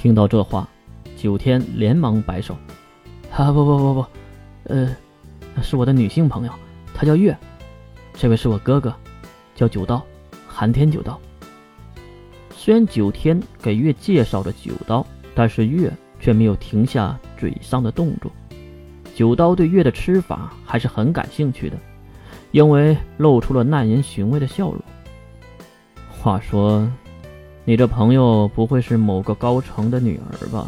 听到这话，九天连忙摆手：“啊，不不不不，呃，是我的女性朋友，她叫月。这位是我哥哥，叫九刀，寒天九刀。”虽然九天给月介绍了九刀，但是月却没有停下嘴上的动作。九刀对月的吃法还是很感兴趣的，因为露出了耐人寻味的笑容。话说，你这朋友不会是某个高层的女儿吧？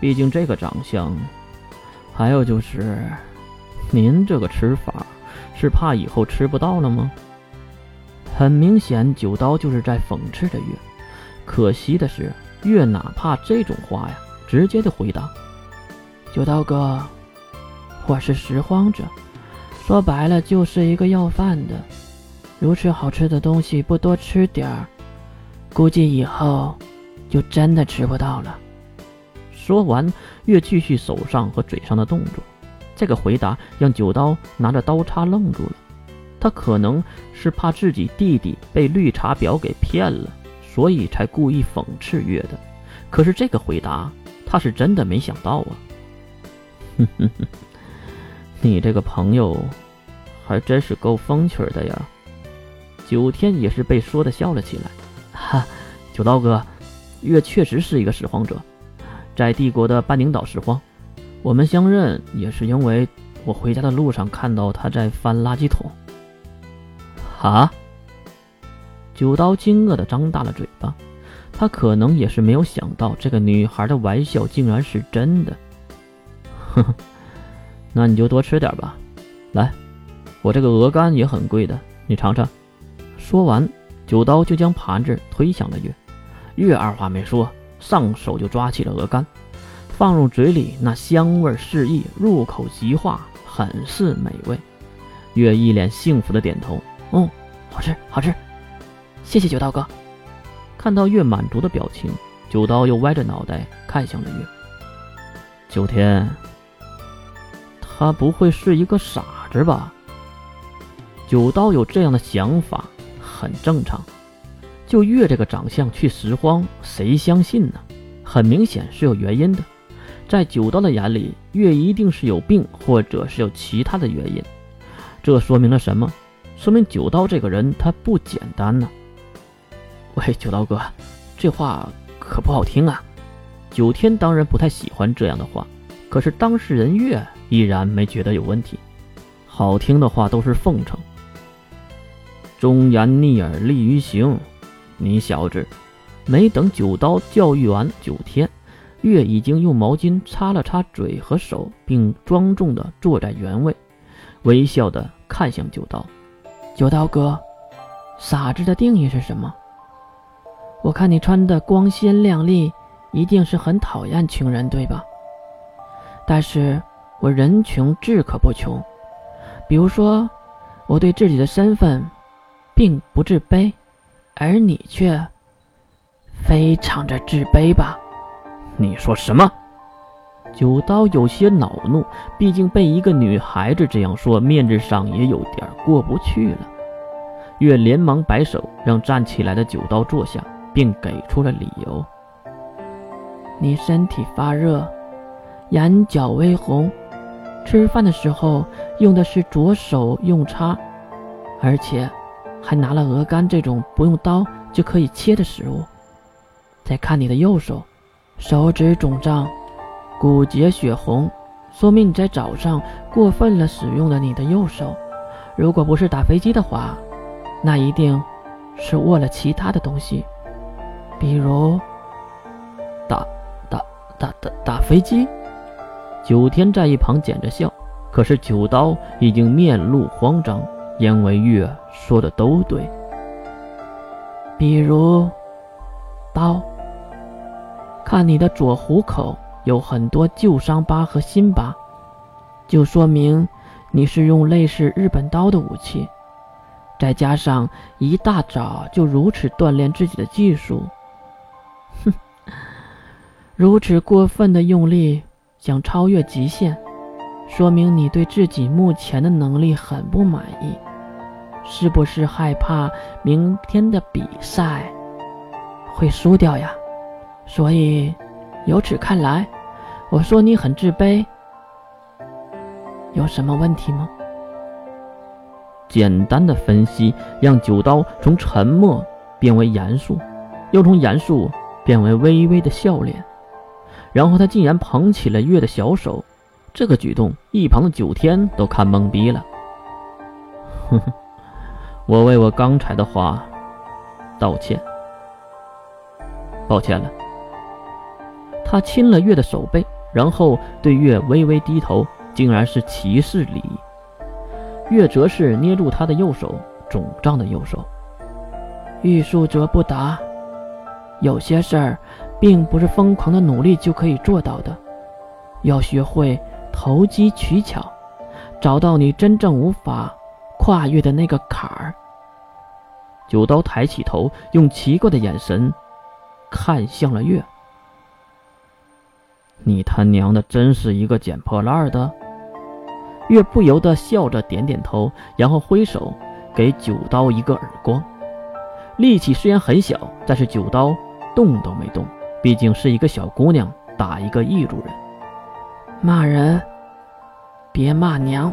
毕竟这个长相。还有就是，您这个吃法，是怕以后吃不到了吗？很明显，九刀就是在讽刺着月。可惜的是，月哪怕这种话呀，直接的回答：“九刀哥，我是拾荒者，说白了就是一个要饭的。如此好吃的东西不多吃点儿，估计以后就真的吃不到了。”说完，月继续手上和嘴上的动作。这个回答让九刀拿着刀叉愣住了，他可能是怕自己弟弟被绿茶婊给骗了。所以才故意讽刺月的，可是这个回答他是真的没想到啊！哼哼哼，你这个朋友还真是够风趣的呀！九天也是被说的笑了起来。哈，九刀哥，月确实是一个拾荒者，在帝国的半宁岛拾荒。我们相认也是因为我回家的路上看到他在翻垃圾桶。啊？九刀惊愕的张大了嘴巴，他可能也是没有想到这个女孩的玩笑竟然是真的。呵呵，那你就多吃点吧。来，我这个鹅肝也很贵的，你尝尝。说完，九刀就将盘子推向了月。月二话没说，上手就抓起了鹅肝，放入嘴里，那香味四溢，入口即化，很是美味。月一脸幸福的点头：“嗯，好吃，好吃。”谢谢九刀哥。看到月满足的表情，九刀又歪着脑袋看向了月。九天，他不会是一个傻子吧？九刀有这样的想法很正常。就月这个长相去拾荒，谁相信呢？很明显是有原因的。在九刀的眼里，月一定是有病，或者是有其他的原因。这说明了什么？说明九刀这个人他不简单呢。喂，九刀哥，这话可不好听啊！九天当然不太喜欢这样的话，可是当事人月依然没觉得有问题。好听的话都是奉承。忠言逆耳利于行，你小子！没等九刀教育完九天，月已经用毛巾擦了擦嘴和手，并庄重地坐在原位，微笑地看向九刀。九刀哥，傻子的定义是什么？我看你穿的光鲜亮丽，一定是很讨厌穷人，对吧？但是我人穷志可不穷。比如说，我对自己的身份并不自卑，而你却非常的自卑吧？你说什么？九刀有些恼怒，毕竟被一个女孩子这样说，面子上也有点过不去了。月连忙摆手，让站起来的九刀坐下。并给出了理由：你身体发热，眼角微红，吃饭的时候用的是左手用叉，而且还拿了鹅肝这种不用刀就可以切的食物。再看你的右手，手指肿胀，骨节血红，说明你在早上过分了使用了你的右手。如果不是打飞机的话，那一定是握了其他的东西。比如，打打打打打飞机。九天在一旁捡着笑，可是九刀已经面露慌张，因为月说的都对。比如，刀。看你的左虎口有很多旧伤疤和新疤，就说明你是用类似日本刀的武器，再加上一大早就如此锻炼自己的技术。哼，如此过分的用力想超越极限，说明你对自己目前的能力很不满意，是不是害怕明天的比赛会输掉呀？所以由此看来，我说你很自卑，有什么问题吗？简单的分析让九刀从沉默变为严肃，又从严肃变为微微的笑脸，然后他竟然捧起了月的小手，这个举动一旁的九天都看懵逼了。哼哼，我为我刚才的话道歉，抱歉了。他亲了月的手背，然后对月微微低头，竟然是骑士礼。月则是捏住他的右手，肿胀的右手。欲速则不达，有些事儿并不是疯狂的努力就可以做到的，要学会投机取巧，找到你真正无法跨越的那个坎儿。九刀抬起头，用奇怪的眼神看向了月。你他娘的真是一个捡破烂的！月不由得笑着点点头，然后挥手给九刀一个耳光。力气虽然很小，但是九刀动都没动，毕竟是一个小姑娘打一个异族人。骂人，别骂娘。